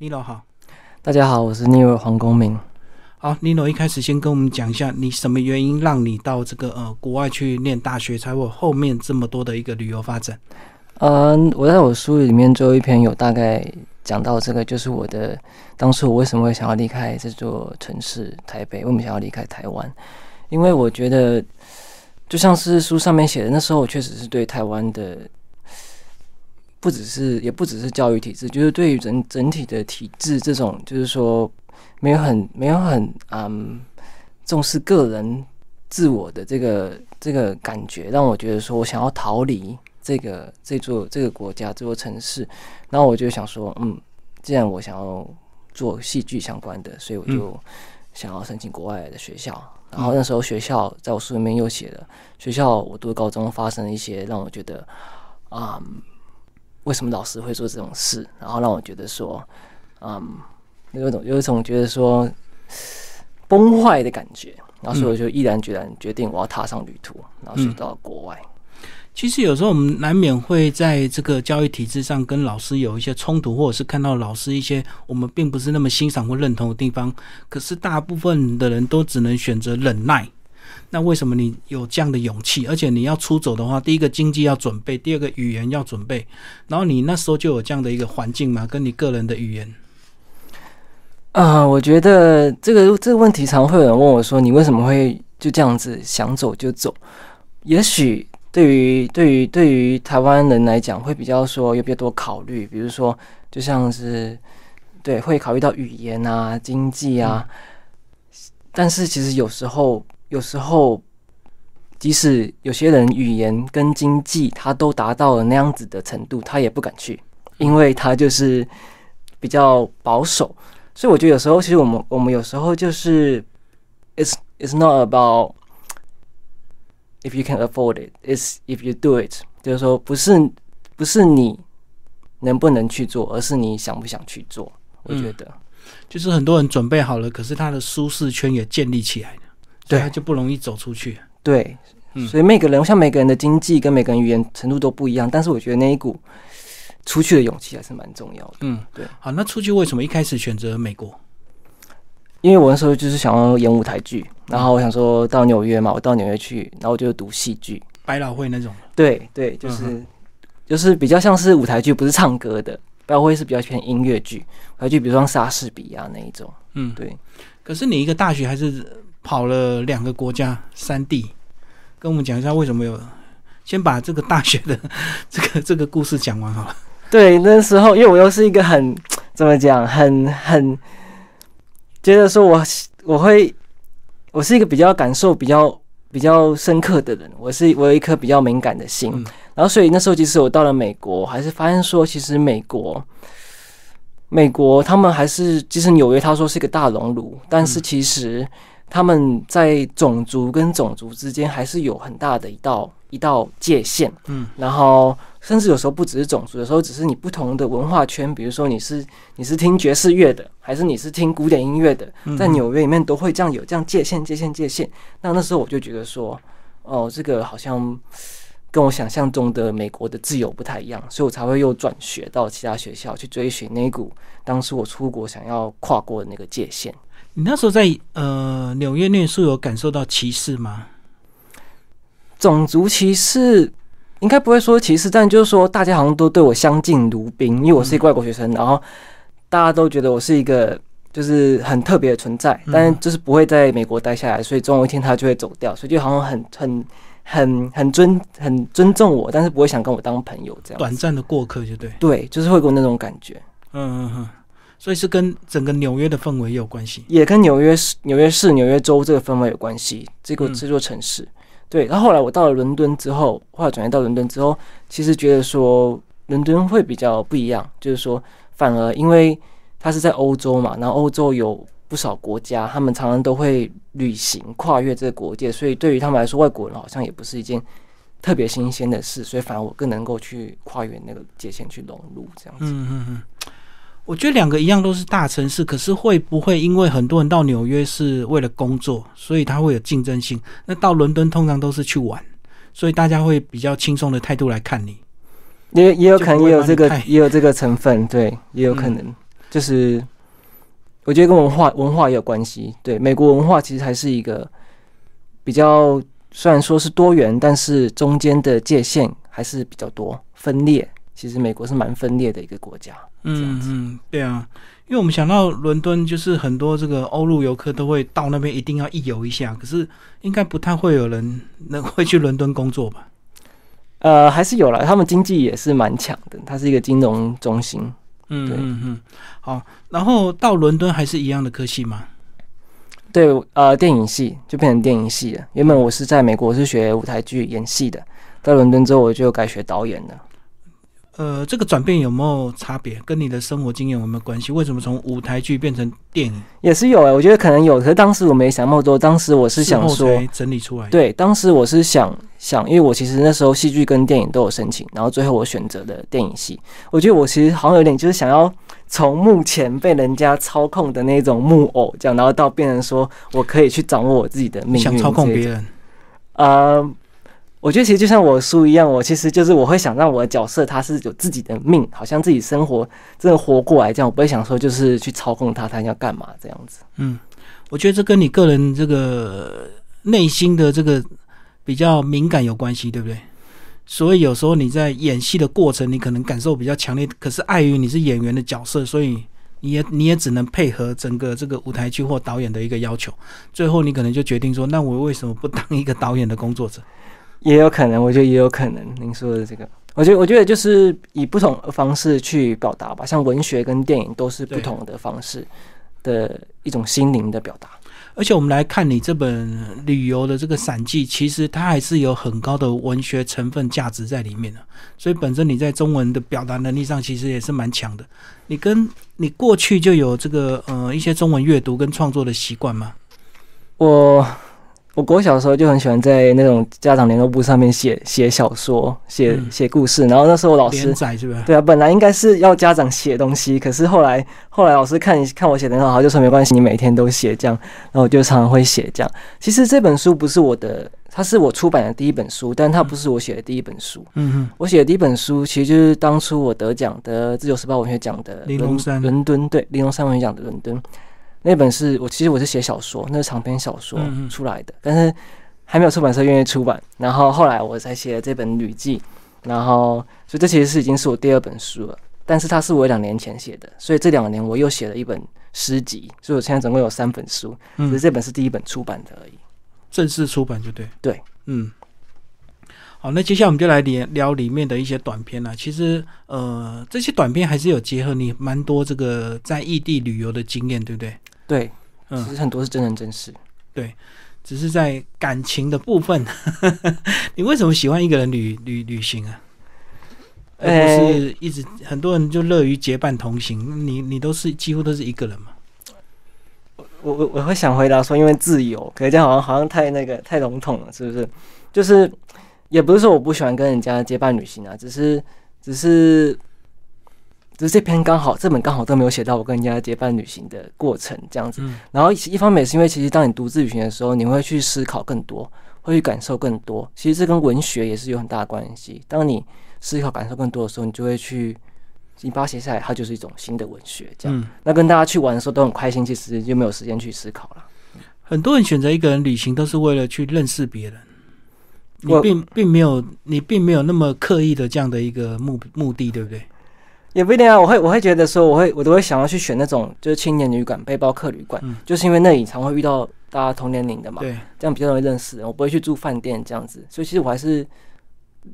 Nino 好，大家好，我是 Nino 黄公明。好，Nino 一开始先跟我们讲一下，你什么原因让你到这个呃国外去念大学，才有后面这么多的一个旅游发展？嗯，我在我书里面最后一篇有大概讲到这个，就是我的当初我为什么会想要离开这座城市台北，为什么想要离开台湾？因为我觉得，就像是书上面写的，那时候我确实是对台湾的。不只是，也不只是教育体制，就是对于整整体的体制，这种就是说没有很没有很嗯重视个人自我的这个这个感觉，让我觉得说我想要逃离这个这座这个国家这座城市，然后我就想说，嗯，既然我想要做戏剧相关的，所以我就想要申请国外的学校。然后那时候学校在我书里面又写了，学校我读高中发生了一些让我觉得啊。为什么老师会做这种事？然后让我觉得说，嗯，有一种有一种觉得说崩坏的感觉。然后所以我就毅然决然决定我要踏上旅途，然后去到国外。其实有时候我们难免会在这个教育体制上跟老师有一些冲突，或者是看到老师一些我们并不是那么欣赏或认同的地方。可是大部分的人都只能选择忍耐。那为什么你有这样的勇气？而且你要出走的话，第一个经济要准备，第二个语言要准备。然后你那时候就有这样的一个环境吗？跟你个人的语言？啊，我觉得这个这个问题常会有人问我说：“你为什么会就这样子想走就走？”也许对于对于对于台湾人来讲，会比较说有比较多考虑，比如说就像是对会考虑到语言啊、经济啊。但是其实有时候。有时候，即使有些人语言跟经济他都达到了那样子的程度，他也不敢去，因为他就是比较保守。所以我觉得有时候，其实我们我们有时候就是，it's it's not about if you can afford it, it's if you do it。就是说，不是不是你能不能去做，而是你想不想去做。我觉得，就是很多人准备好了，可是他的舒适圈也建立起来。对，他就不容易走出去。对，所以每个人像每个人的经济跟每个人语言程度都不一样，但是我觉得那一股出去的勇气还是蛮重要的。嗯，对。好，那出去为什么一开始选择美国？因为我那时候就是想要演舞台剧，然后我想说到纽约嘛，我到纽约去，然后我就读戏剧，百老汇那种。对对，就是就是比较像是舞台剧，不是唱歌的。百老汇是比较偏音乐剧，舞台剧比如说莎士比亚那一种。嗯，对。可是你一个大学还是？跑了两个国家三地，跟我们讲一下为什么有？先把这个大学的 这个这个故事讲完好了。对，那时候因为我又是一个很怎么讲，很很觉得说我我会我是一个比较感受比较比较深刻的人，我是我有一颗比较敏感的心，然后所以那时候即使我到了美国，还是发现说其实美国美国他们还是即使纽约他说是一个大熔炉，但是其实。他们在种族跟种族之间还是有很大的一道一道界限，嗯，然后甚至有时候不只是种族，有时候只是你不同的文化圈，比如说你是你是听爵士乐的，还是你是听古典音乐的，在纽约里面都会这样有这样界限界限界限。那那时候我就觉得说，哦，这个好像跟我想象中的美国的自由不太一样，所以我才会又转学到其他学校去追寻那股当时我出国想要跨过的那个界限。你那时候在呃纽约念书，有感受到歧视吗？种族歧视应该不会说歧视，但就是说大家好像都对我相敬如宾，因为我是一个外国学生，然后大家都觉得我是一个就是很特别的存在，但是就是不会在美国待下来，所以总有一天他就会走掉，所以就好像很很很很尊很尊重我，但是不会想跟我当朋友这样。短暂的过客就对，对，就是会给我那种感觉。嗯嗯嗯。所以是跟整个纽约的氛围有关系，也跟纽约市、纽约市、纽约州这个氛围有关系。这个这座城市，对。然后后来我到了伦敦之后，后来转移到伦敦之后，其实觉得说伦敦会比较不一样，就是说反而因为它是在欧洲嘛，然后欧洲有不少国家，他们常常都会旅行跨越这个国界，所以对于他们来说，外国人好像也不是一件特别新鲜的事，所以反而我更能够去跨越那个界限去融入这样子。嗯嗯嗯。我觉得两个一样都是大城市，可是会不会因为很多人到纽约是为了工作，所以他会有竞争性？那到伦敦通常都是去玩，所以大家会比较轻松的态度来看你。也也有可能也有这个也有这个成分，对，也有可能。就是我觉得跟文化文化也有关系。对，美国文化其实还是一个比较虽然说是多元，但是中间的界限还是比较多分裂。其实美国是蛮分裂的一个国家。嗯嗯，对啊，因为我们想到伦敦，就是很多这个欧陆游客都会到那边一定要一游一下，可是应该不太会有人能会去伦敦工作吧？呃，还是有了，他们经济也是蛮强的，它是一个金融中心。嗯嗯嗯，好，然后到伦敦还是一样的科系吗？对，呃，电影系就变成电影系了。原本我是在美国是学舞台剧演戏的，到伦敦之后我就改学导演了。呃，这个转变有没有差别？跟你的生活经验有没有关系？为什么从舞台剧变成电影？也是有哎，我觉得可能有，可是当时我没想那么多。当时我是想说整理出来。对，当时我是想想，因为我其实那时候戏剧跟电影都有申请，然后最后我选择的电影系。我觉得我其实好像有点就是想要从目前被人家操控的那种木偶这样，然后到变成说我可以去掌握我自己的命运，想操控别人。呃。我觉得其实就像我书一样，我其实就是我会想让我的角色他是有自己的命，好像自己生活真的活过来这样，我不会想说就是去操控他，他要干嘛这样子。嗯，我觉得这跟你个人这个内心的这个比较敏感有关系，对不对？所以有时候你在演戏的过程，你可能感受比较强烈，可是碍于你是演员的角色，所以你也你也只能配合整个这个舞台剧或导演的一个要求，最后你可能就决定说，那我为什么不当一个导演的工作者？也有可能，我觉得也有可能。您说的这个，我觉得，我觉得就是以不同的方式去表达吧。像文学跟电影都是不同的方式的一种心灵的表达。而且我们来看你这本旅游的这个散记，其实它还是有很高的文学成分价值在里面的。所以本身你在中文的表达能力上，其实也是蛮强的。你跟你过去就有这个呃一些中文阅读跟创作的习惯吗？我。我国小的时候就很喜欢在那种家长联络簿上面写写小说、写写故事，然后那时候老师是吧？对啊，本来应该是要家长写东西，可是后来后来老师看看我写的很好，就说没关系，你每天都写这样，然后我就常常会写这样。其实这本书不是我的，它是我出版的第一本书，但它不是我写的第一本书。嗯哼，我写的第一本书其实就是当初我得奖的自由时报文学奖的玲珑山伦敦对玲珑山文学奖的伦敦。那本是我其实我是写小说，那是长篇小说出来的，但是还没有出版社愿意出版。然后后来我才写了这本旅记，然后所以这其实是已经是我第二本书了。但是它是我两年前写的，所以这两年我又写了一本诗集，所以我现在总共有三本书，只是这本是第一本出版的而已。正式出版就对，对，嗯。好，那接下来我们就来聊聊里面的一些短片了。其实，呃，这些短片还是有结合你蛮多这个在异地旅游的经验，对不对？对，嗯，其实很多是真人真事。对，只是在感情的部分，你为什么喜欢一个人旅旅旅行啊？而不是一直很多人就乐于结伴同行，你你都是几乎都是一个人嘛？我我我会想回答说，因为自由，可是这样好像好像太那个太笼统了，是不是？就是也不是说我不喜欢跟人家结伴旅行啊，只是只是。只是这篇刚好，这本刚好都没有写到我跟人家结伴旅行的过程这样子。然后一方面是因为，其实当你独自旅行的时候，你会去思考更多，会去感受更多。其实这跟文学也是有很大的关系。当你思考、感受更多的时候，你就会去，你把它写下来，它就是一种新的文学。这样，那跟大家去玩的时候都很开心，其实就没有时间去思考了。很多人选择一个人旅行，都是为了去认识别人。你并并没有，你并没有那么刻意的这样的一个目目的，对不对？也不一定啊，我会我会觉得说，我会我都会想要去选那种就是青年旅馆、背包客旅馆，就是因为那里常会遇到大家同年龄的嘛，对，这样比较容易认识人。我不会去住饭店这样子，所以其实我还是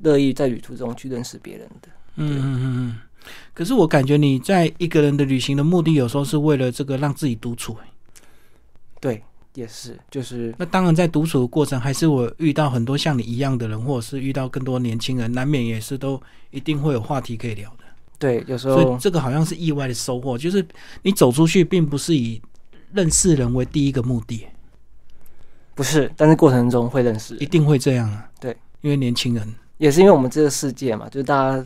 乐意在旅途中去认识别人的。嗯嗯嗯嗯。可是我感觉你在一个人的旅行的目的，有时候是为了这个让自己独处。对，也是，就是那当然在独处的过程，还是我遇到很多像你一样的人，或者是遇到更多年轻人，难免也是都一定会有话题可以聊的。对，有时候，所以这个好像是意外的收获，就是你走出去，并不是以认识人为第一个目的，不是，但是过程中会认识，一定会这样啊。对，因为年轻人也是因为我们这个世界嘛，就是大家，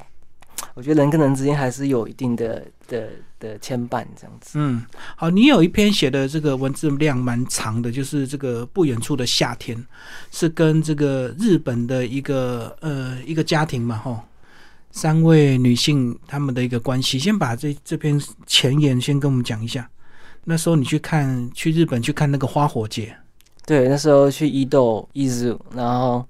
我觉得人跟人之间还是有一定的的的牵绊，这样子。嗯，好，你有一篇写的这个文字量蛮长的，就是这个不远处的夏天，是跟这个日本的一个呃一个家庭嘛，吼。三位女性她们的一个关系。先把这这篇前言先跟我们讲一下。那时候你去看去日本去看那个花火节，对，那时候去伊豆伊豆，然后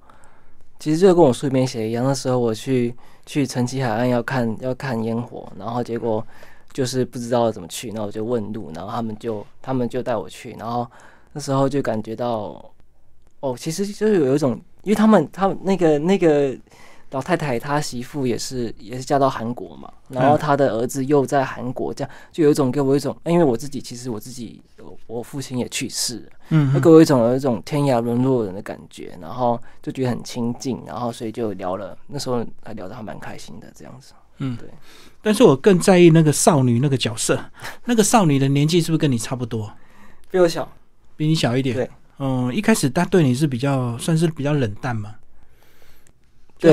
其实就跟我书里面写一样，那时候我去去城崎海岸要看要看烟火，然后结果就是不知道怎么去，那我就问路，然后他们就他们就带我去，然后那时候就感觉到，哦，其实就是有一种，因为他们他们那个那个。老太太她媳妇也是也是嫁到韩国嘛，然后她的儿子又在韩国，这样就有一种给我一种，因为我自己其实我自己我父亲也去世，嗯，给我一种有一种天涯沦落人的感觉，然后就觉得很亲近，然后所以就聊了，那时候还聊得还蛮开心的这样子，嗯，对。但是我更在意那个少女那个角色，那个少女的年纪是不是跟你差不多？比我小，比你小一点。对，嗯，一开始她对你是比较算是比较冷淡嘛。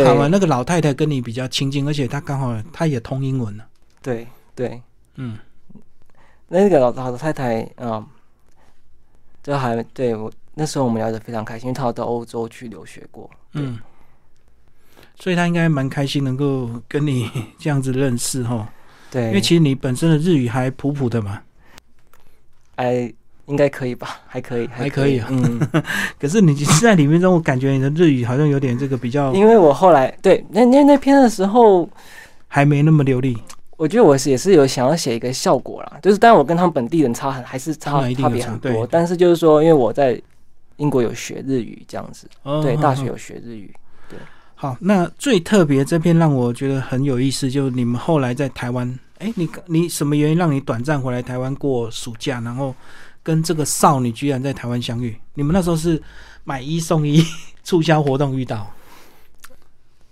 好玩，那个老太太跟你比较亲近，而且她刚好她也通英文呢。对对，嗯，那个老老太太啊，就还对我那时候我们聊得非常开心，因为她到欧洲去留学过。嗯，所以她应该蛮开心能够跟你这样子认识哈。对，因为其实你本身的日语还普普的嘛。哎。应该可以吧，还可以，还可以啊。嗯，可是你在里面中，我感觉你的日语好像有点这个比较。因为我后来对那那那篇的时候还没那么流利。我觉得我是也是有想要写一个效果啦，就是当然我跟他们本地人差很还是差差别很多，但是就是说，因为我在英国有学日语这样子，对，大学有学日语。对，好，那最特别这篇让我觉得很有意思，就是你们后来在台湾，哎，你你什么原因让你短暂回来台湾过暑假，然后？跟这个少女居然在台湾相遇，你们那时候是买一送一 促销活动遇到？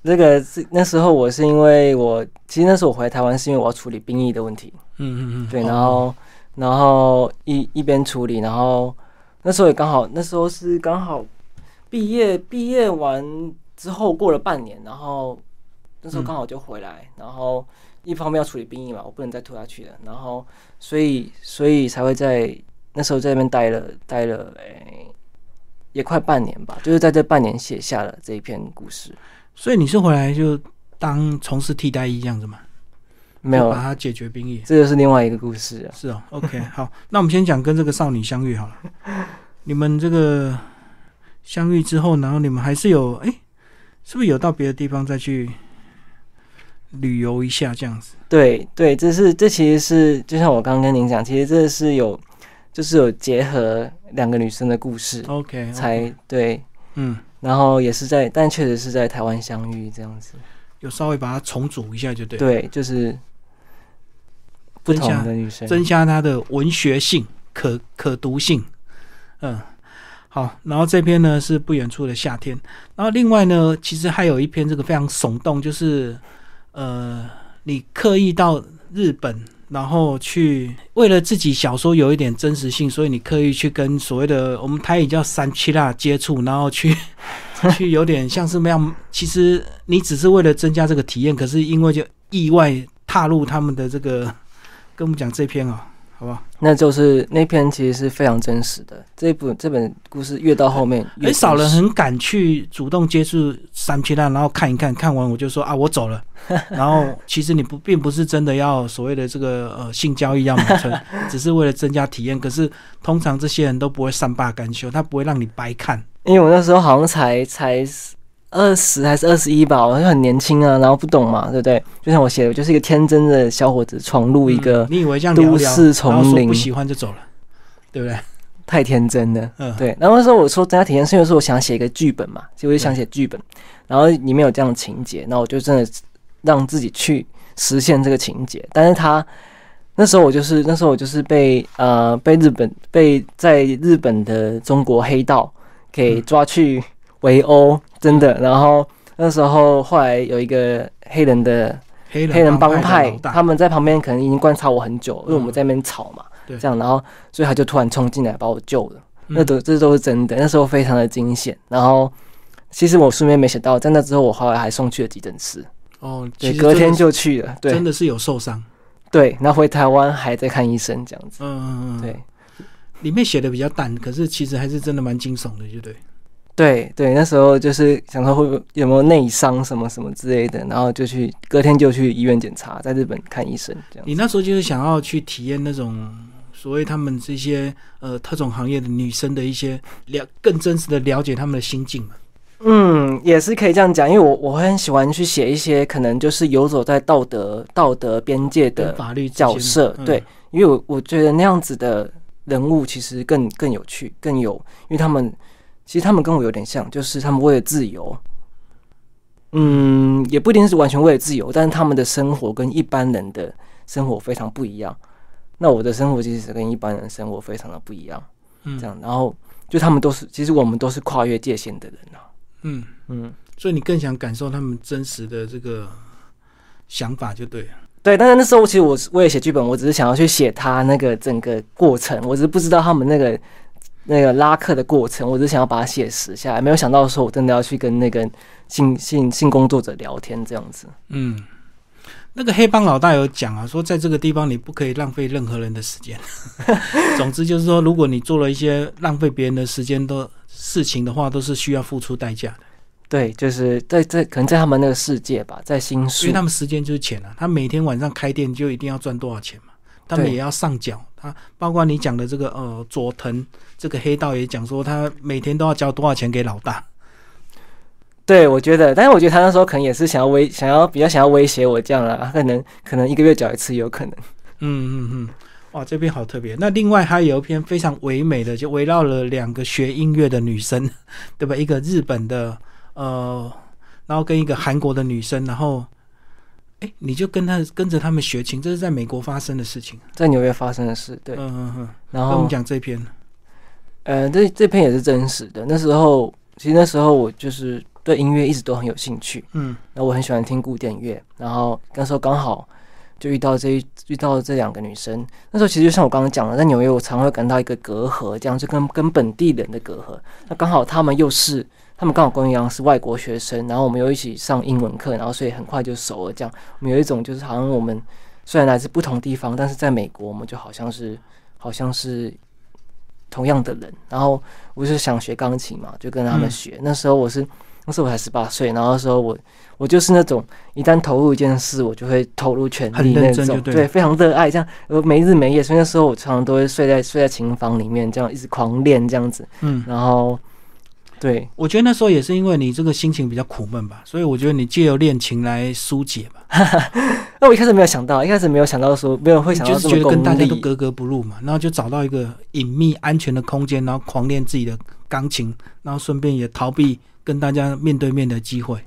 这个是那时候我是因为我其实那时候我回台湾是因为我要处理兵役的问题，嗯嗯嗯，对，然后然后一一边处理，然后那时候也刚好那时候是刚好毕业毕业完之后过了半年，然后那时候刚好就回来，然后一方面要处理兵役嘛，我不能再拖下去了，然后所以所以才会在。那时候在那边待了待了，诶，也快半年吧，就是在这半年写下了这一篇故事。所以你是回来就当从事替代役这样子吗？没有，把它解决兵役，这就是另外一个故事。是哦，OK，好，那我们先讲跟这个少女相遇好了。你们这个相遇之后，然后你们还是有，哎，是不是有到别的地方再去旅游一下这样子？对对，这是这其实是就像我刚刚跟您讲，其实这是有。就是有结合两个女生的故事，OK，才对，嗯，然后也是在，但确实是在台湾相遇这样子，有稍微把它重组一下就对，对，就是不同的女生，增加它的文学性、可可读性，嗯，好，然后这篇呢是不远处的夏天，然后另外呢，其实还有一篇这个非常耸动，就是呃，你刻意到日本。然后去为了自己小说有一点真实性，所以你刻意去跟所谓的我们台语叫三七辣接触，然后去 去有点像是那样。其实你只是为了增加这个体验，可是因为就意外踏入他们的这个，跟我们讲这篇啊。好吧，那就是那篇其实是非常真实的。这本这本故事越到后面，很少人很敢去主动接触三七蛋，然后看一看，看完我就说啊，我走了。然后其实你不并不是真的要所谓的这个呃性交易要买春，只是为了增加体验。可是通常这些人都不会善罢甘休，他不会让你白看。因为我那时候好像才才。二十还是二十一吧，我就很年轻啊，然后不懂嘛，对不对？就像我写的，就是一个天真的小伙子闯入一个你以为这样都市丛林，不喜欢就走了，对不对？太天真了，嗯，对。然后那时候我说增加体验，是因为说我想写一个剧本嘛，就我就想写剧本，然后里面有这样的情节，那我就真的让自己去实现这个情节。但是他那时候我就是那时候我就是被呃被日本被在日本的中国黑道给抓去围殴。真的，然后那时候后来有一个黑人的黑人帮派，他们在旁边可能已经观察我很久，因为我们在那边吵嘛，这样，然后所以他就突然冲进来把我救了，那都这都是真的，那时候非常的惊险。然后其实我顺便没想到，在那之后我后来还送去了急诊室，哦，对，隔天就去了，对，真的是有受伤，对，那回台湾还在看医生这样子，嗯嗯嗯，对，里面写的比较淡，可是其实还是真的蛮惊悚的，就对。对对，那时候就是想说会不会有没有内伤什么什么之类的，然后就去隔天就去医院检查，在日本看医生这样。你那时候就是想要去体验那种所谓他们这些呃特种行业的女生的一些了更真实的了解他们的心境嘛？嗯，也是可以这样讲，因为我我很喜欢去写一些可能就是游走在道德道德边界的法律角色，对，因为我我觉得那样子的人物其实更更有趣，更有，因为他们。其实他们跟我有点像，就是他们为了自由，嗯，也不一定是完全为了自由，但是他们的生活跟一般人的生活非常不一样。那我的生活其实跟一般人生活非常的不一样，嗯，这样，然后就他们都是，其实我们都是跨越界限的人啊，嗯嗯，所以你更想感受他们真实的这个想法就对了，对。但是那时候其实我我也写剧本，我只是想要去写他那个整个过程，我只是不知道他们那个。那个拉客的过程，我只想要把它写实下来，没有想到说我真的要去跟那个性性性工作者聊天这样子。嗯，那个黑帮老大有讲啊，说在这个地方你不可以浪费任何人的时间。总之就是说，如果你做了一些浪费别人的时间的事情的话，都是需要付出代价的。对，就是在在可能在他们那个世界吧，在新宿，因为他们时间就是钱啊，他每天晚上开店就一定要赚多少钱嘛。他们也要上缴，他包括你讲的这个呃佐藤这个黑道也讲说，他每天都要交多少钱给老大。对，我觉得，但是我觉得他那时候可能也是想要威，想要比较想要威胁我这样啦，可能可能一个月缴一次有可能。嗯嗯嗯，哇，这边好特别。那另外还有一篇非常唯美的，就围绕了两个学音乐的女生，对吧？一个日本的呃，然后跟一个韩国的女生，然后。哎，你就跟他跟着他们学琴，这是在美国发生的事情，在纽约发生的事。对，嗯嗯嗯。然后跟我们讲这篇，呃，这这篇也是真实的。那时候，其实那时候我就是对音乐一直都很有兴趣，嗯，那我很喜欢听古典乐。然后那时候刚好就遇到这一遇到这两个女生。那时候其实就像我刚刚讲的，在纽约我常会感到一个隔阂，这样就跟跟本地人的隔阂。那刚好他们又是。他们刚好跟我一样是外国学生，然后我们又一起上英文课，然后所以很快就熟了。这样，我们有一种就是好像我们虽然来自不同地方，但是在美国我们就好像是好像是同样的人。然后我就想学钢琴嘛，就跟他们学。那时候我是那时候我才十八岁，然后那时候我我就是那种一旦投入一件事，我就会投入全力那种，对，非常热爱这样，呃，没日没夜。所以那时候我常常都会睡在睡在琴房里面，这样一直狂练这样子。嗯，然后。对，我觉得那时候也是因为你这个心情比较苦闷吧，所以我觉得你借由练琴来疏解吧。那我一开始没有想到，一开始没有想到说没有会想到就是觉得跟大家都格格不入嘛，然后就找到一个隐秘安全的空间，然后狂练自己的钢琴，然后顺便也逃避跟大家面对面的机会。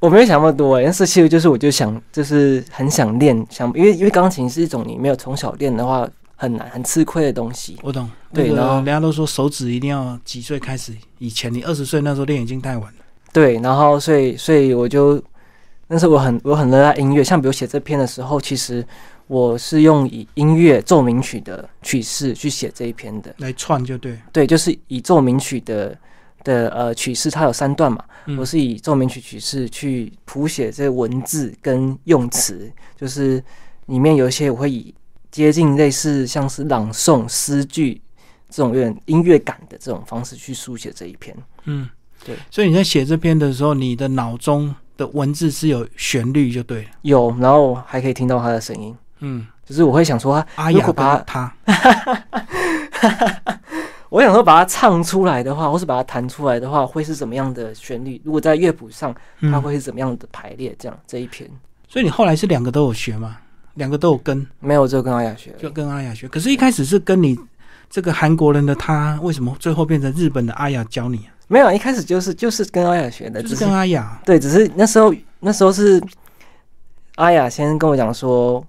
我没有想那么多，但是其实就是我就想，就是很想练，想因为因为钢琴是一种你没有从小练的话。很难，很吃亏的东西。我懂，对，然后人家都说手指一定要几岁开始？以前你二十岁那时候练已经太晚了。对，然后所以所以我就那时候我很我很热爱音乐，像比如写这篇的时候，其实我是用以音乐奏鸣曲的曲式去写这一篇的，来串就对。对，就是以奏鸣曲的的呃曲式，它有三段嘛，我是以奏鸣曲曲式去谱写这文字跟用词，就是里面有一些我会以。接近类似像是朗诵诗句这种有点音乐感的这种方式去书写这一篇，嗯，对。所以你在写这篇的时候，你的脑中的文字是有旋律就对了，有，然后还可以听到他的声音，嗯，就是我会想说，阿雅把他，我想说把它唱出来的话，或是把它弹出来的话，会是怎么样的旋律？如果在乐谱上，它会是怎么样的排列？这样这一篇，所以你后来是两个都有学吗？两个都有跟，没有就跟阿雅学，就跟阿雅学。可是，一开始是跟你这个韩国人的他，为什么最后变成日本的阿雅教你啊？没有，一开始就是就是跟阿雅学的，就是跟阿雅。对，只是那时候那时候是阿雅先跟我讲说，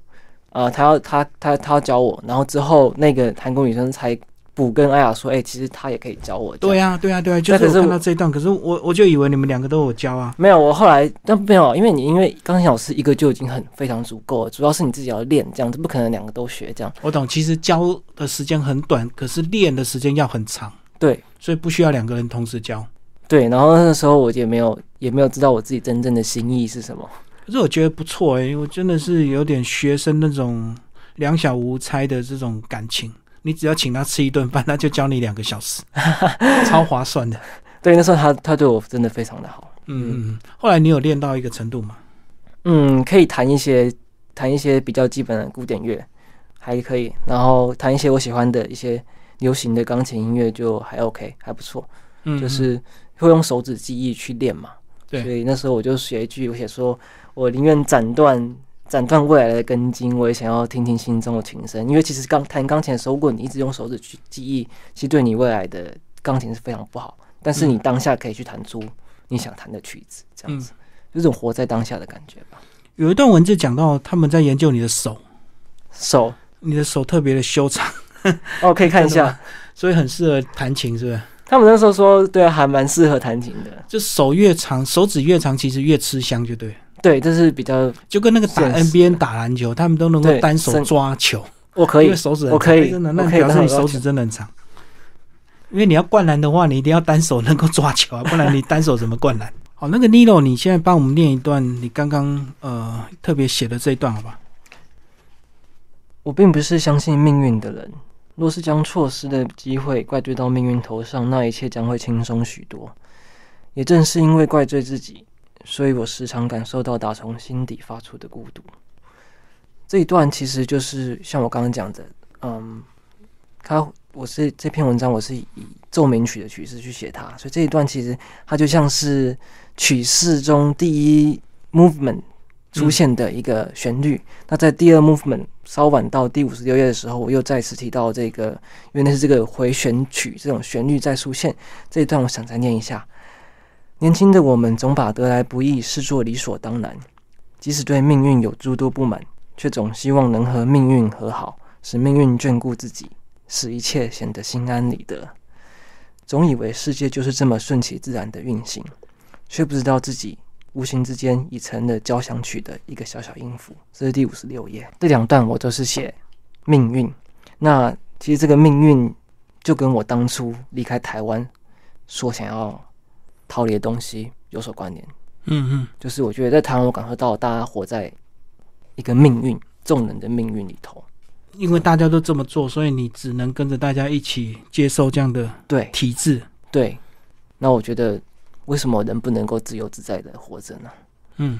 呃，他要他他他要教我，然后之后那个韩国女生才。补跟艾雅说，哎，其实他也可以教我。对呀，对呀，对呀，就是看到这一段，可是我我就以为你们两个都有教啊。没有，我后来但没有，因为你因为钢琴老师一个就已经很非常足够了，主要是你自己要练，这样子不可能两个都学这样。我懂，其实教的时间很短，可是练的时间要很长。对，所以不需要两个人同时教。对，然后那时候我也没有也没有知道我自己真正的心意是什么。可是我觉得不错哎，我真的是有点学生那种两小无猜的这种感情。你只要请他吃一顿饭，他就教你两个小时，超划算的。对，那时候他他对我真的非常的好。嗯，后来你有练到一个程度吗？嗯，可以弹一些弹一些比较基本的古典乐，还可以，然后弹一些我喜欢的一些流行的钢琴音乐，就还 OK，还不错。嗯，就是会用手指记忆去练嘛。对，所以那时候我就写一句，我写说我宁愿斩断斩断未来的根茎，我也想要听听心中的琴声。因为其实刚弹钢琴的时候，如果你一直用手指去记忆，其实对你未来的钢琴是非常不好。但是你当下可以去弹出你想弹的曲子，这样子，有种活在当下的感觉吧。有一段文字讲到他们在研究你的手，手，你的手特别的修长，哦，可以看一下，所以很适合弹琴，是不是？他们那时候说，对啊，还蛮适合弹琴的。就手越长，手指越长，其实越吃香，就对。对，这是比较就跟那个打 NBA 打篮球，他们都能够单手抓球。我可以，因为手指我可以，真的，那表示你手指真的很长。因为你要灌篮的话，你一定要单手能够抓球啊，不然你单手怎么灌篮？好，那个 Nilo，你现在帮我们念一段你刚刚呃特别写的这一段，好吧？我并不是相信命运的人，若是将错失的机会怪罪到命运头上，那一切将会轻松许多。也正是因为怪罪自己，所以我时常感受到打从心底发出的孤独。这一段其实就是像我刚刚讲的，嗯，他。我是这篇文章，我是以奏鸣曲的曲式去写它，所以这一段其实它就像是曲式中第一 movement 出现的一个旋律。那在第二 movement 稍晚到第五十六页的时候，我又再次提到这个，因为那是这个回旋曲这种旋律在出现。这一段我想再念一下：年轻的我们总把得来不易视作理所当然，即使对命运有诸多不满，却总希望能和命运和好，使命运眷顾自己。使一切显得心安理得，总以为世界就是这么顺其自然的运行，却不知道自己无形之间已成了交响曲的一个小小音符。这是第五十六页，这两段我都是写命运。那其实这个命运就跟我当初离开台湾所想要逃离的东西有所关联。嗯嗯，就是我觉得在台湾，我感受到大家活在一个命运众人的命运里头。因为大家都这么做，所以你只能跟着大家一起接受这样的对体制。对，那我觉得为什么人不能够自由自在的活着呢？嗯，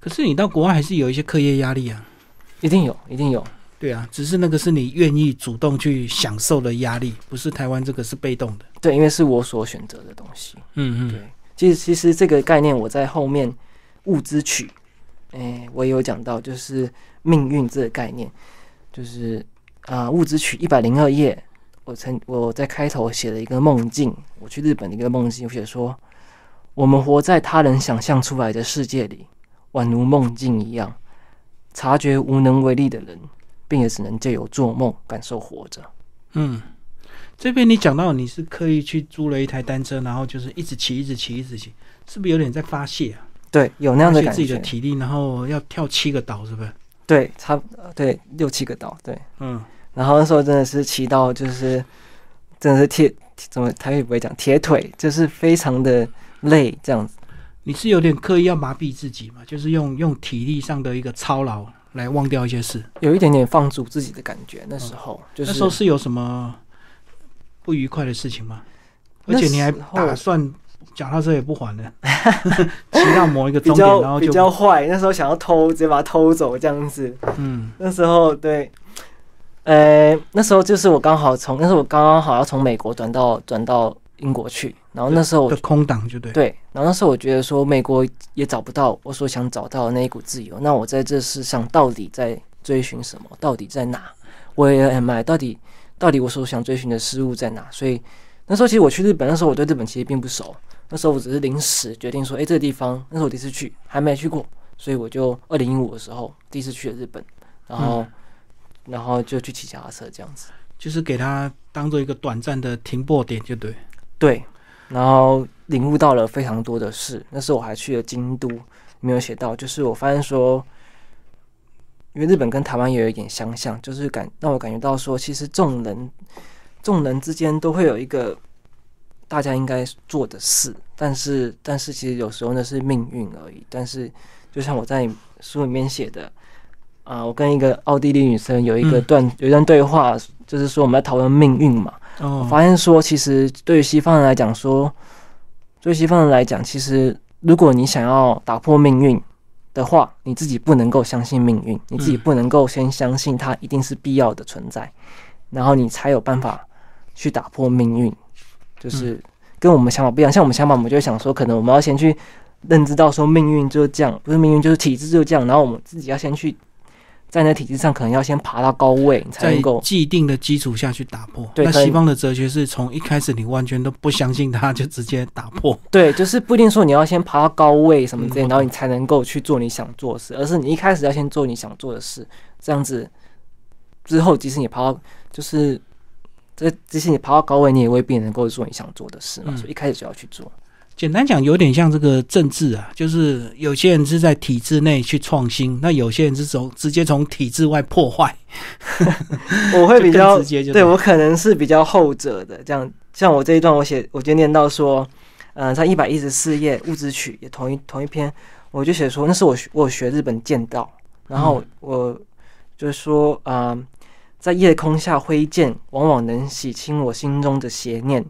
可是你到国外还是有一些课业压力啊，一定有，一定有。对啊，只是那个是你愿意主动去享受的压力，不是台湾这个是被动的。对，因为是我所选择的东西。嗯嗯，对。其实其实这个概念我在后面物资曲，哎，我也有讲到，就是命运这个概念。就是啊，物质曲一百零二页，我曾我在开头写了一个梦境，我去日本的一个梦境，我写说，我们活在他人想象出来的世界里，宛如梦境一样，察觉无能为力的人，并且只能借由做梦感受活着。嗯，这边你讲到你是刻意去租了一台单车，然后就是一直骑，一直骑，一直骑，是不是有点在发泄啊？对，有那样的感觉，自己的体力，然后要跳七个岛，是不是？对，差对六七个岛，对，嗯，然后那时候真的是骑到，就是真的是铁，怎么台语不会讲铁腿，就是非常的累这样子。你是有点刻意要麻痹自己嘛？就是用用体力上的一个操劳来忘掉一些事，有一点点放逐自己的感觉。那时候，就是那时候是有什么不愉快的事情吗？而且你还打算？脚踏车也不还了，骑到某一个终点，然后就比较坏。那时候想要偷，直接把它偷走这样子。嗯，那时候对，呃，那时候就是我刚好从那时候我刚刚好要从美国转到转到英国去，然后那时候的空档就对对，然后那时候我觉得说美国也找不到我所想找到的那一股自由，那我在这世上到底在追寻什么？到底在哪？我也 am I？到底到底我所想追寻的事物在哪？所以那时候其实我去日本，那时候我对日本其实并不熟。那时候我只是临时决定说，哎，这个地方，那是我第一次去，还没去过，所以我就二零一五的时候第一次去了日本，然后，然后就去骑脚踏车这样子，就是给他当做一个短暂的停泊点，就对，对，然后领悟到了非常多的事。那时候我还去了京都，没有写到，就是我发现说，因为日本跟台湾也有一点相像，就是感让我感觉到说，其实众人众人之间都会有一个。大家应该做的事，但是但是其实有时候那是命运而已。但是就像我在书里面写的啊，我跟一个奥地利女生有一个段有一段对话，就是说我们在讨论命运嘛。我发现说，其实对于西方人来讲，说对西方人来讲，其实如果你想要打破命运的话，你自己不能够相信命运，你自己不能够先相信它一定是必要的存在，然后你才有办法去打破命运。就是跟我们想法不一样，像我们想法，我们就会想说，可能我们要先去认知到说命运就是这样，不是命运就是体制就是这样，然后我们自己要先去。在那体制上，可能要先爬到高位，你才能够既定的基础下去打破。那西方的哲学是从一开始你完全都不相信它，就直接打破。对，就是不一定说你要先爬到高位什么之类，然后你才能够去做你想做的事，而是你一开始要先做你想做的事，这样子之后，即使你爬到就是这，即使你爬到高位，你也未必能够做你想做的事嘛。所以一开始就要去做。简单讲，有点像这个政治啊，就是有些人是在体制内去创新，那有些人是从直接从体制外破坏。我会比较对我可能是比较后者的，这样像我这一段，我写我就念到说，嗯，在一百一十四页物质曲也同一同一篇，我就写说那是我我学日本剑道，然后我就是说啊，在夜空下挥剑，往往能洗清我心中的邪念，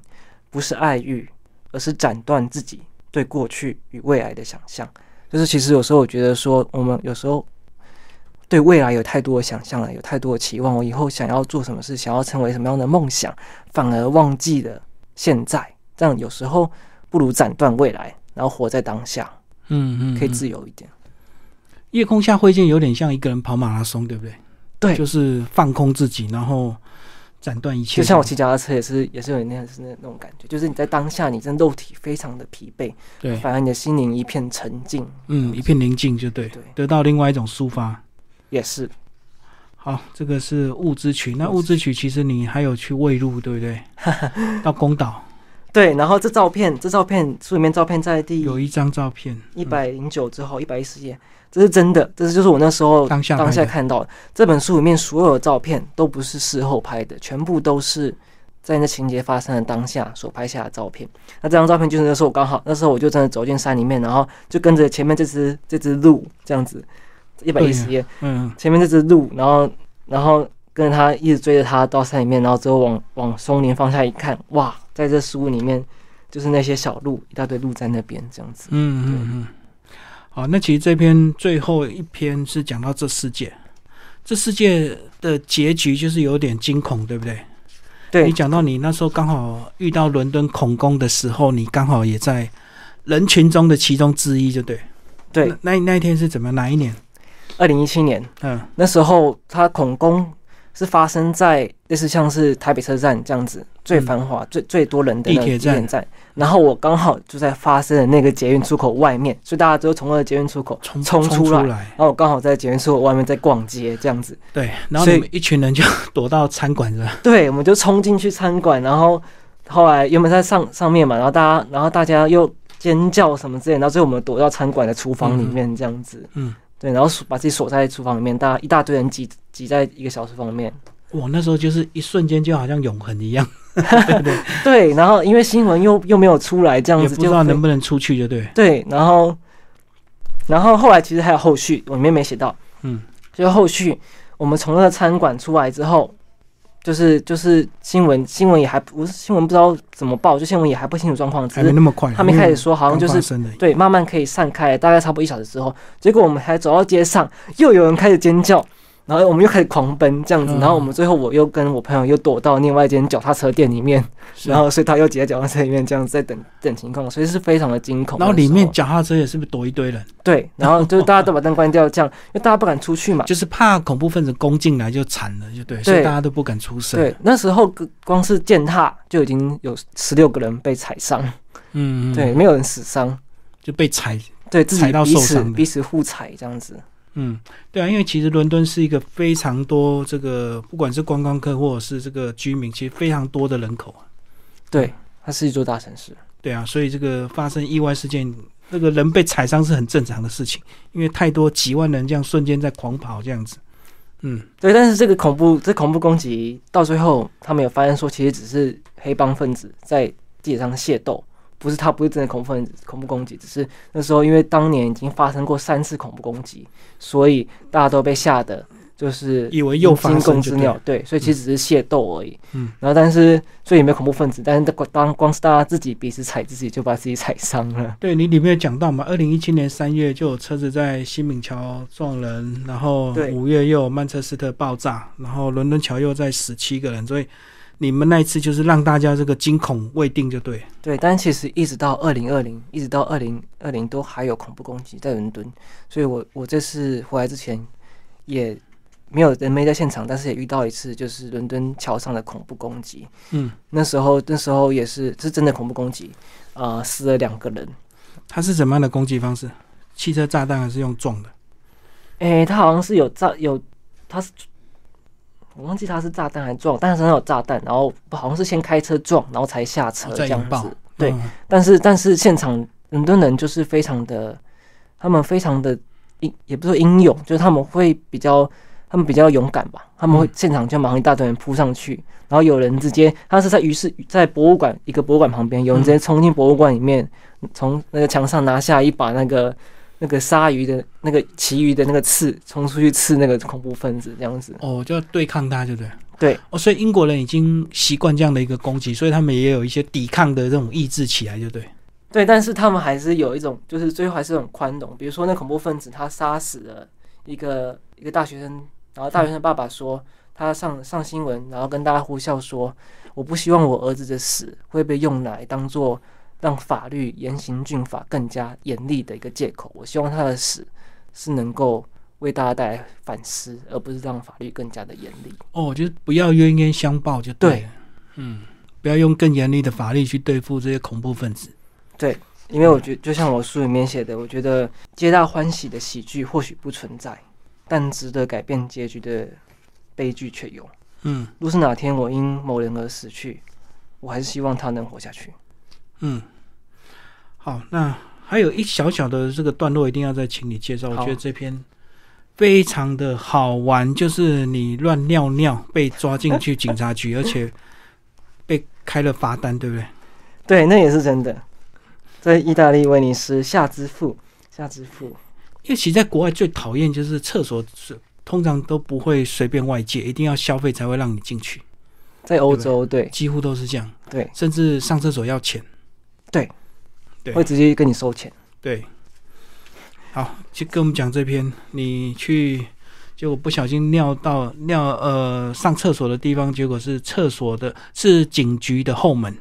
不是爱欲。而是斩断自己对过去与未来的想象，就是其实有时候我觉得说，我们有时候对未来有太多的想象了，有太多的期望，我以后想要做什么事，想要成为什么样的梦想，反而忘记了现在。这样有时候不如斩断未来，然后活在当下，嗯嗯，可以自由一点。夜空下挥剑有点像一个人跑马拉松，对不对？对，就是放空自己，然后。斩断一切，就像我骑脚踏车也是，也是有那样是那那种感觉，就是你在当下，你真肉体非常的疲惫，对，反而你的心灵一片沉静，嗯，一片宁静，就对，对，得到另外一种抒发，也是。好，这个是物之曲，那物之曲其实你还有去未入，对不对？到宫岛，对，然后这照片，这照片书里面照片在第有一张照片，一百零九之后一百一十页。这是真的，这是就是我那时候当下当下看到的。这本书里面所有的照片都不是事后拍的，全部都是在那情节发生的当下所拍下的照片。那这张照片就是那时候我刚好那时候我就真的走进山里面，然后就跟着前面这只这只鹿这样子，一百一十页，嗯，前面这只鹿，然后然后跟着它一直追着它到山里面，然后之后往往松林方向一看，哇，在这书里面就是那些小路，一大堆路在那边这样子，嗯嗯嗯。好，那其实这篇最后一篇是讲到这世界，这世界的结局就是有点惊恐，对不对？对你讲到你那时候刚好遇到伦敦恐攻的时候，你刚好也在人群中的其中之一，就对。对，那那一天是怎么？哪一年？二零一七年。嗯，那时候他恐攻。是发生在类似像是台北车站这样子最繁华、最最多人的地铁站，然后我刚好就在发生的那个捷运出口外面，所以大家都从那个捷运出口冲冲出来，然后我刚好在捷运出口外面在逛街这样子。对，然后你们一群人就躲到餐馆了。对，我们就冲进去餐馆，然后后来原本在上上面嘛，然后大家然后大家又尖叫什么之类，然后最后我们躲到餐馆的厨房里面这样子。嗯。对，然后把自己锁在厨房里面，大一大堆人挤挤在一个小厨房里面。哇，那时候就是一瞬间，就好像永恒一样。对 对，然后因为新闻又又没有出来，这样子不知道能不能出去，就对。对，然后然后后来其实还有后续，我里面没写到。嗯，就后续我们从那个餐馆出来之后。就是就是新闻新闻也还不是新闻不知道怎么报，就新闻也还不清楚状况，只是那么快。他们开始说好像就是对，慢慢可以散开，大概差不多一小时之后，结果我们还走到街上，又有人开始尖叫。然后我们又开始狂奔这样子，然后我们最后我又跟我朋友又躲到另外一间脚踏车店里面，然后所以他又挤在脚踏车里面这样子在等等情况，所以是非常的惊恐。然后里面脚踏车也是不是躲一堆人？对，然后就是大家都把灯关掉，这样 因为大家不敢出去嘛，就是怕恐怖分子攻进来就惨了，就对，所以大家都不敢出声。对，那时候光是践踏就已经有十六个人被踩伤，嗯，对，没有人死伤，就被踩，对，踩到受伤，彼此互踩这样子。嗯，对啊，因为其实伦敦是一个非常多这个，不管是观光客或者是这个居民，其实非常多的人口啊。对，它是一座大城市。对啊，所以这个发生意外事件，那个人被踩伤是很正常的事情，因为太多几万人这样瞬间在狂跑这样子。嗯，对，但是这个恐怖，这恐怖攻击到最后，他们有发现说，其实只是黑帮分子在地铁上械斗。不是他不是真的恐怖分子恐怖攻击，只是那时候因为当年已经发生过三次恐怖攻击，所以大家都被吓得就是以为又发生之鸟，对，所以其实只是械斗而已。嗯，然后但是所以也没有恐怖分子，但是当当光是大家自己彼此踩自己，就把自己踩伤了。对你里面有讲到嘛，二零一七年三月就有车子在新敏桥撞人，然后对。五月又有曼彻斯特爆炸，然后伦敦桥又在死七个人，所以你们那一次就是让大家这个惊恐未定，就对。对，但其实一直到二零二零，一直到二零二零都还有恐怖攻击在伦敦，所以我我这次回来之前也没有人没在现场，但是也遇到一次就是伦敦桥上的恐怖攻击。嗯，那时候那时候也是是真的恐怖攻击，啊、死了两个人。他是怎么样的攻击方式？汽车炸弹还是用撞的？诶、他好像是有炸有，他是我忘记他是炸弹还是撞，但是身上有炸弹，然后好像是先开车撞，然后才下车哦这样子。对，嗯但是但是现场伦敦人就是非常的，他们非常的英，也不是说英勇，就是他们会比较，他们比较勇敢吧，他们会嗯现场就马上一大堆人扑上去，然后有人直接，他是在于是在博物馆一个博物馆旁边，有人直接冲进博物馆里面，从那个墙上拿下一把那个那个鲨鱼的那个旗鱼的那个刺，冲出去刺那个恐怖分子这样子。哦，就要对抗它，对不对？对，哦，所以英国人已经习惯这样的一个攻击，所以他们也有一些抵抗的这种意志起来，就对。对，但是他们还是有一种，就是最后还是很宽容。比如说，那恐怖分子他杀死了一个一个大学生，然后大学生爸爸说他上 上新闻，然后跟大家呼啸说，我不希望我儿子的死会被用来当做让法律严刑峻法更加严厉的一个借口。我希望他的死是能够为大家带来反思，而不是让法律更加的严厉。哦，就是不要冤冤相报就对了。对嗯，不要用更严厉的法律去对付这些恐怖分子。对因为我觉就像我书里面写的，我觉得皆大欢喜的喜剧或许不存在，但值得改变结局的悲剧却有。嗯若是哪天我因某人而死去，我还是希望他能活下去。嗯，好，那还有一小小的这个段落，一定要再请你介绍。我觉得这篇非常的好玩，就是你乱尿尿被抓进去警察局，而且被开了罚单，对不对？对，那也是真的。在意大利威尼斯夏之父，夏之父，因为其实在国外最讨厌就是厕所是通常都不会随便外借，一定要消费才会让你进去，在欧洲，对几乎都是这样。对，甚至上厕所要钱。对会直接跟你收钱。对，好，就跟我们讲这篇，你去结果不小心尿到尿呃上厕所的地方，结果是厕所的是警局的后门。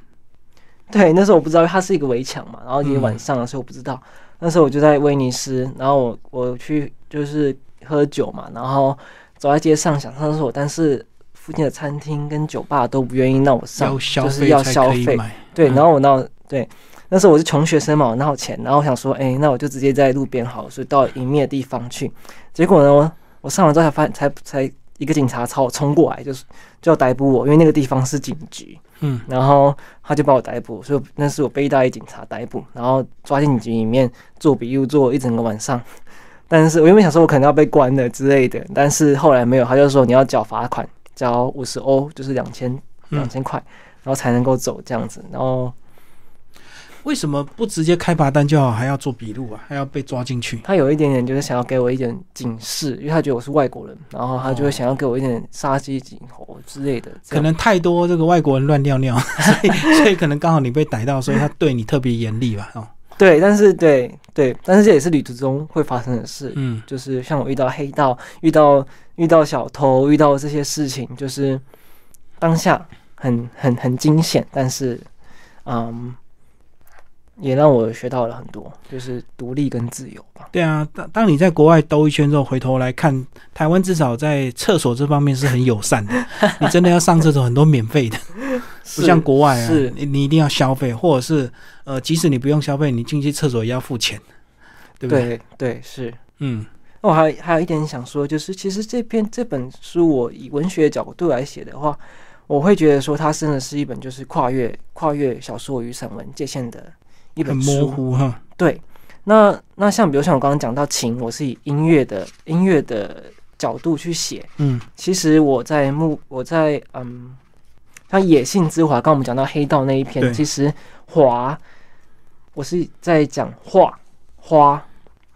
对，那时候我不知道它是一个围墙嘛，然后也嗯晚上了，所以我不知道。那时候我就在威尼斯，然后我我去就是喝酒嘛，然后走在街上想上厕所，但是附近的餐厅跟酒吧都不愿意让我上就是要消费。对，嗯然后我闹对，那时候我是穷学生嘛，我闹钱，然后我想说，哎、那我就直接在路边好了，所以到隐秘的地方去。结果呢，我我上完之后才发现，才才一个警察朝我冲过来，就是就要逮捕我，因为那个地方是警局。嗯，然后他就把我逮捕，所以那是我被意大利警察逮捕，然后抓进警局里面做笔录做一整个晚上。但是我原本想说我可能要被关了之类的，但是后来没有，他就说你要缴罚款，缴五十欧，就是两千两嗯，千块，然后才能够走这样子。然后为什么不直接开罚单就好，还要做笔录啊？还要被抓进去？他有一点点就是想要给我一点警示，因为他觉得我是外国人，然后他就会想要给我一点杀鸡儆猴之类的。可能太多这个外国人乱尿尿，所以所以可能刚好你被逮到，所以他对你特别严厉吧？哦，对，但是对对，但是这也是旅途中会发生的事。嗯就是像我遇到黑道、遇到遇到小偷、遇到这些事情，就是当下很很很惊险，但是嗯，也让我学到了很多，就是独立跟自由吧。对啊，当当你在国外兜一圈之后，回头来看，台湾至少在厕所这方面是很友善的。你真的要上厕所，很多免费的，不像国外啊，是你你一定要消费，或者是呃，即使你不用消费，你进去厕所也要付钱，对不对？对对是。嗯那我还还有一点想说，就是其实这篇这本书，我以文学角度来写的话，我会觉得说它真的是一本就是跨越跨越小说与散文界限的一很本书。模糊哈。对，那那像比如像我刚刚讲到琴，我是以音乐的音乐的角度去写。嗯其实我在目我在嗯，像野性之华，刚刚我们讲到黑道那一篇，其实华，我是在讲画花，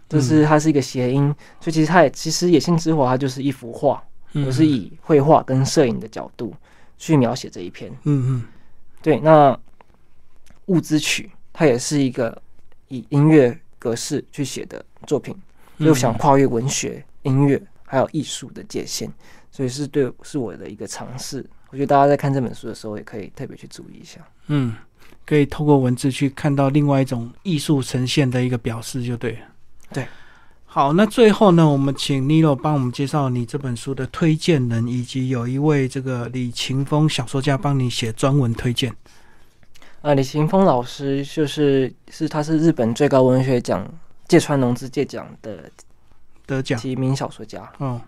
就是它是一个谐音，所以其实它也其实野性之华它就是一幅画，嗯我是以绘画跟摄影的角度去描写这一篇。嗯嗯对，那物资曲它也是一个以音乐格式去写的作品，所以我想跨越文学、音乐还有艺术的界限，所以是对是我的一个尝试。我觉得大家在看这本书的时候，也可以特别去注意一下。嗯，可以透过文字去看到另外一种艺术呈现的一个表示，就对了。对，好，那最后呢，我们请 Nilo 帮我们介绍你这本书的推荐人，以及有一位这个李勤峰小说家帮你写专文推荐。啊，李行峰老师就是是他是日本最高文学奖芥川龙之介奖的得奖提名小说家。嗯，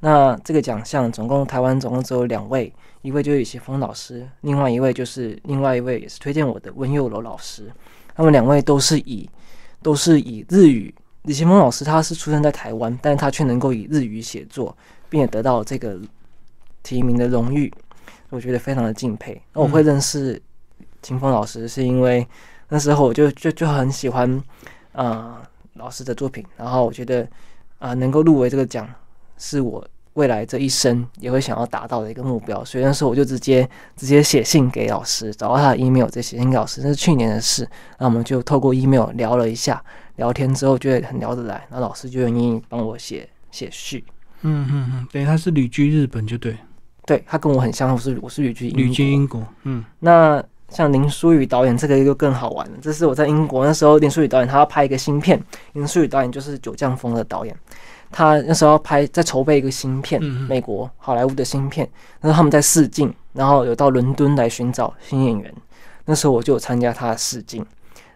那这个奖项总共台湾总共只有两位，一位就是李行峰老师，另外一位就是另外一位也是推荐我的温佑楼老师。他们两位都是以都是以日语，李行峰老师他是出生在台湾，但是他却能够以日语写作，并且得到这个提名的荣誉，我觉得非常的敬佩。那我会认识秦风老师，是因为那时候我就就就很喜欢啊、呃老师的作品，然后我觉得啊、能够入围这个奖是我未来这一生也会想要达到的一个目标，所以那时候我就直接直接写信给老师，找到他的 email，直接写信给老师，那是去年的事。那我们就透过 email 聊了一下，聊天之后觉得很聊得来，那老师就愿意帮我写写序。嗯嗯嗯，对，他是旅居日本，就对，对他跟我很像，我是我是旅居英国旅居英国。嗯那像林书宇导演这个就更好玩了，这是我在英国那时候，林书宇导演他要拍一个新片，林书宇导演就是九降风的导演，他那时候要拍在筹备一个新片，美国好莱坞的新片，那时候他们在试镜，然后有到伦敦来寻找新演员，那时候我就有参加他的试镜，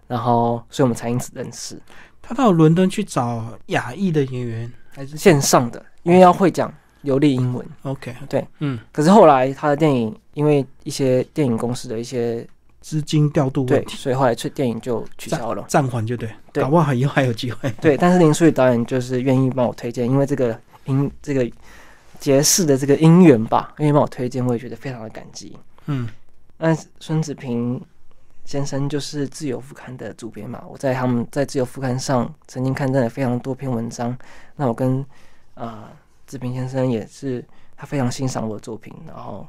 然后所以我们才因此认识，他到伦敦去找亚裔的演员，还是线上的，因为要会讲流利英文。OK？对，嗯，可是后来他的电影因为一些电影公司的一些资金调度对问，题，所以后来这电影就取消了。暂缓就对，对搞不好以后还有机会。对，但是林书宇导演就是愿意帮我推荐，因为这个因这个结识的这个姻缘吧，愿意帮我推荐，我也觉得非常的感激。嗯那孙子平先生就是自由副刊的主编嘛，我在他们在自由副刊上曾经刊登了非常多篇文章。那我跟啊志平先生也是，他非常欣赏我的作品，然后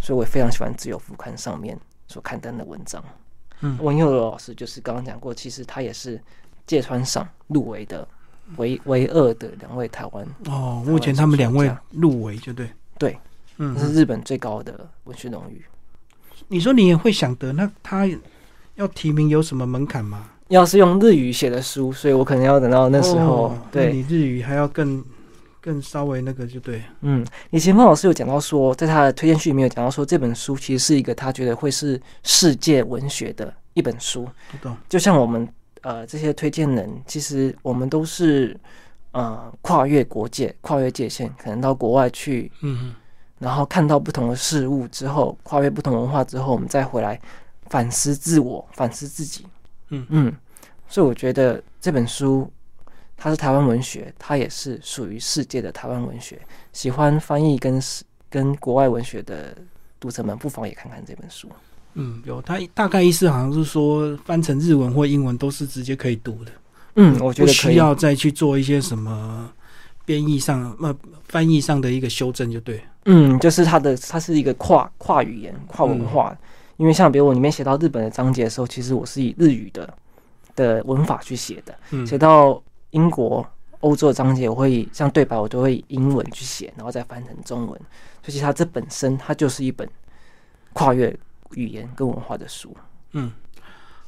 所以我也非常喜欢自由副刊上面所刊登的文章。嗯文佑老师就是刚刚讲过，其实他也是芥川赏入围的唯唯二的两位台湾，哦，目前他们两位入围就对。对，嗯这，是日本最高的文学荣誉。你说你也会想得，那他要提名有什么门槛吗？要是用日语写的书，所以我可能要等到那时候。哦对，你日语还要更更稍微那个就对。嗯，李前峰老师有讲到说，在他的推荐序里面有讲到说，这本书其实是一个他觉得会是世界文学的一本书。不懂。就像我们呃这些推荐人，其实我们都是呃跨越国界、跨越界限，可能到国外去，嗯然后看到不同的事物之后，跨越不同文化之后，我们再回来反思自我、反思自己。嗯嗯，所以我觉得这本书它是台湾文学，它也是属于世界的台湾文学。喜欢翻译跟世跟国外文学的读者们，不妨也看看这本书。嗯，有他大概意思好像是说翻成日文或英文都是直接可以读的，嗯，我觉得不。需要再去做一些什么编译上呃翻译上的一个修正就对。嗯，就是它的，它是一个跨跨语言、跨文化。因为像比如我里面写到日本的章节的时候，其实我是以日语的的文法去写的；嗯写到英国、欧洲的章节，我会以像对白我都会以英文去写，然后再翻成中文。所以其实它这本身它就是一本跨越语言跟文化的书。嗯，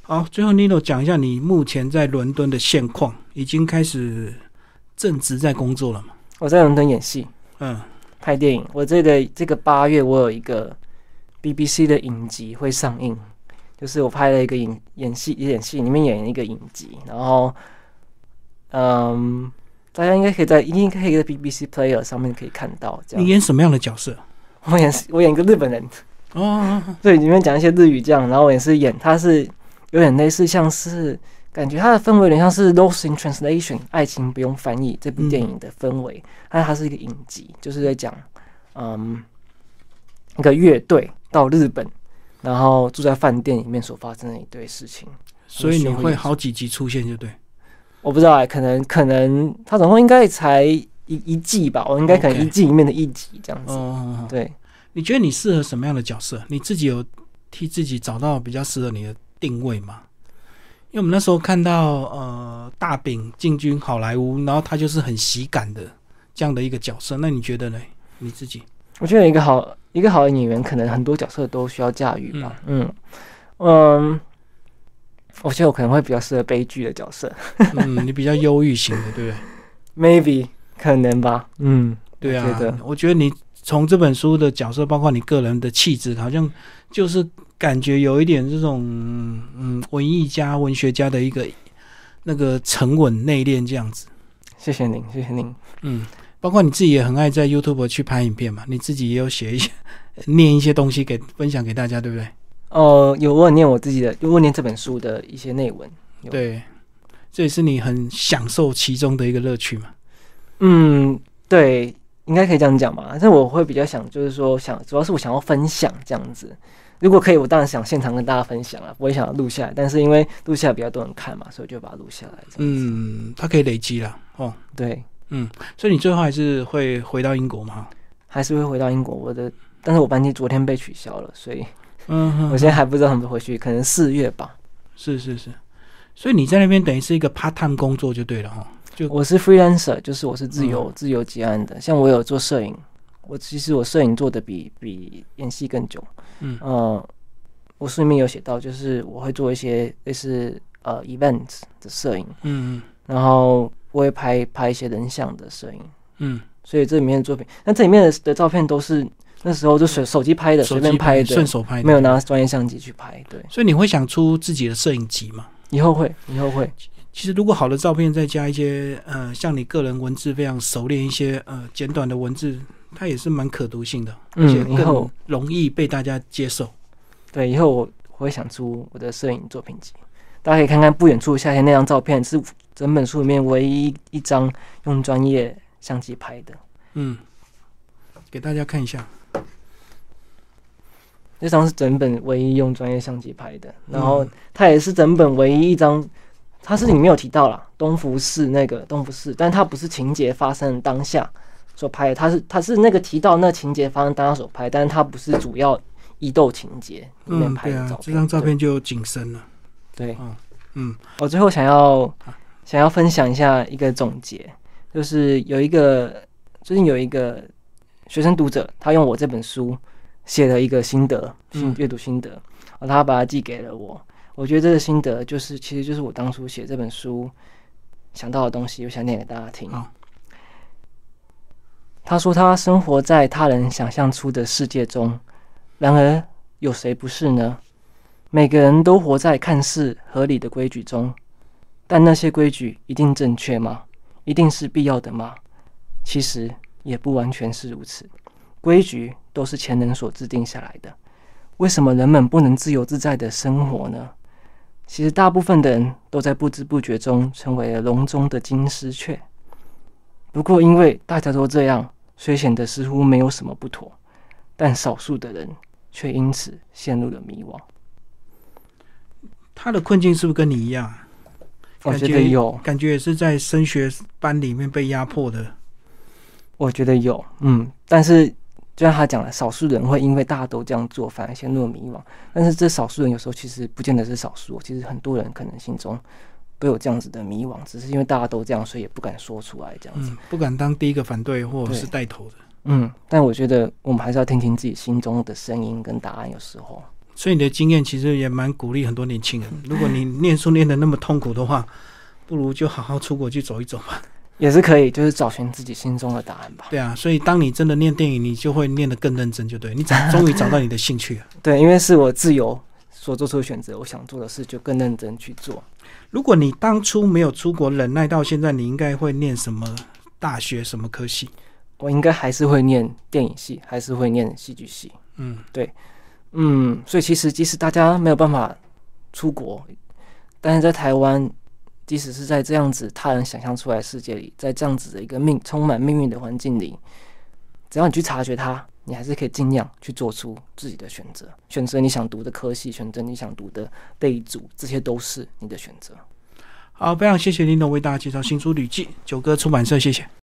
好，最后 Nino 讲一下你目前在伦敦的现况，已经开始正职在工作了吗？我在伦敦演戏、嗯拍电影。我这个这个八月我有一个 BBC 的影集会上映，就是我拍了一个影演戏演戏里面演一个影集，然后嗯，大家应该可以在应该可以在 BBC Player 上面可以看到。这样，你演什么样的角色？我演我演一个日本人，哦对，里面讲一些日语这样，然后我也是演，他是有点类似像是。感觉他的氛围有点像是《Lost in Translation》爱情不用翻译这部电影的氛围，但它是一个影集，就是在讲，嗯，一个乐队到日本，然后住在饭店里面所发生的一堆事情。所以你会好几集出现就对。我不知道哎、可能可能他总共应该才一一季吧，我应该可能一季里面的一集这样子。哦，对，你觉得你适合什么样的角色？你自己有替自己找到比较适合你的定位吗？因为我们那时候看到呃大饼进军好莱坞，然后他就是很喜感的这样的一个角色，那你觉得呢？你自己？我觉得一个好一个好的演员，可能很多角色都需要驾驭吧。嗯嗯，我觉得我可能会比较适合悲剧的角色嗯，你比较忧郁型的，对不对？maybe 可能吧。嗯，对啊，我觉得你从这本书的角色，包括你个人的气质，好像就是感觉有一点这种嗯文艺家、文学家的一个那个沉稳内敛这样子。谢谢您，谢谢您。嗯，包括你自己也很爱在 YouTube 去拍影片嘛，你自己也有写一些、念一些东西给分享给大家，对不对？哦、有我有念我自己的，有我有念这本书的一些内文。对，这也是你很享受其中的一个乐趣嘛。嗯，对，应该可以这样讲吧。但是我会比较想，就是说想，主要是我想要分享这样子。如果可以，我当然想现场跟大家分享了，我也想要录下来。但是因为录下来比较多人看嘛，所以就把它录下来。嗯，它可以累积啦。哦，对，嗯所以你最后还是会回到英国吗？还是会回到英国。我的，但是我班机昨天被取消了，所以嗯哼，我现在还不知道怎么回去，可能四月吧。是是是，所以你在那边等于是一个 part time 工作就对了哈。就我是 freelancer，就是我是自由、嗯自由接案的。像我有做摄影，我其实我摄影做的比比演戏更久。嗯呃，我书里面有写到，就是我会做一些类似呃 events 的摄影，嗯然后我会拍拍一些人像的摄影。嗯所以这里面的作品，那这里面的的照片都是那时候就随手机拍的，嗯，随便拍的顺，手拍的，没有。拿专业相机去拍。对，所以你会想出自己的摄影集吗？以后会，以后会。其实如果好的照片再加一些呃，像你个人文字非常熟练一些呃简短的文字，它也是蛮可读性的，而且嗯，以后更容易被大家接受。对，以后我我会想出我的摄影作品集，大家可以看看不远处夏天那张照片，是整本书里面唯一一张用专业相机拍的。嗯，给大家看一下。那张是整本唯一用专业相机拍的，然后嗯它也是整本唯一一张，它是你没有提到啦，东福寺那个东福寺，但它不是情节发生的当下所拍的，它是它是那个提到那情节发生当下所拍，但是它不是主要伊豆情节里面拍的照片。，这张照片就景深了。对，对嗯我最后想要想要分享一下一个总结，就是有一个最近有一个学生读者，他用我这本书写了一个心得，心嗯阅读心得，然后他把它寄给了我。我觉得这个心得就是，其实就是我当初写这本书想到的东西，我想念给大家听好。他说他生活在他人想象出的世界中，然而有谁不是呢？每个人都活在看似合理的规矩中，但那些规矩一定正确吗？一定是必要的吗？其实也不完全是如此。规矩都是前人所制定下来的，为什么人们不能自由自在的生活呢？其实大部分的人都在不知不觉中成为了笼中的金丝雀。不过因为大家都这样，所以显得似乎没有什么不妥，但少数的人却因此陷入了迷惘。他的困境是不是跟你一样？我觉得有，感觉也是在升学班里面被压迫的。我觉得有，嗯，但是就像他讲的，少数人会因为大家都这样做，反而陷入迷惘。但是这少数人有时候其实不见得是少数，其实很多人可能心中都有这样子的迷惘，只是因为大家都这样，所以也不敢说出来这样子。嗯，不敢当第一个反对或者是带头的。嗯，但我觉得我们还是要听听自己心中的声音跟答案，有时候。所以你的经验其实也蛮鼓励很多年轻人。如果你念书念的那么痛苦的话，不如就好好出国去走一走吧。也是可以，就是找寻自己心中的答案吧。对啊，所以当你真的念电影，你就会念得更认真，就对。你找终于找到你的兴趣了。对，因为是我自由所做出的选择，我想做的事就更认真去做。如果你当初没有出国，忍耐到现在，你应该会念什么大学、什么科系？我应该还是会念电影系，还是会念戏剧系。嗯，对嗯，所以其实即使大家没有办法出国，但是在台湾，即使是在这样子他人想象出来的世界里，在这样子的一个命充满命运的环境里，只要你去察觉它，你还是可以尽量去做出自己的选择，选择你想读的科系，选择你想读的类组，这些都是你的选择。好，非常谢谢林董为大家介绍新书《旅记》，九哥出版社，谢谢。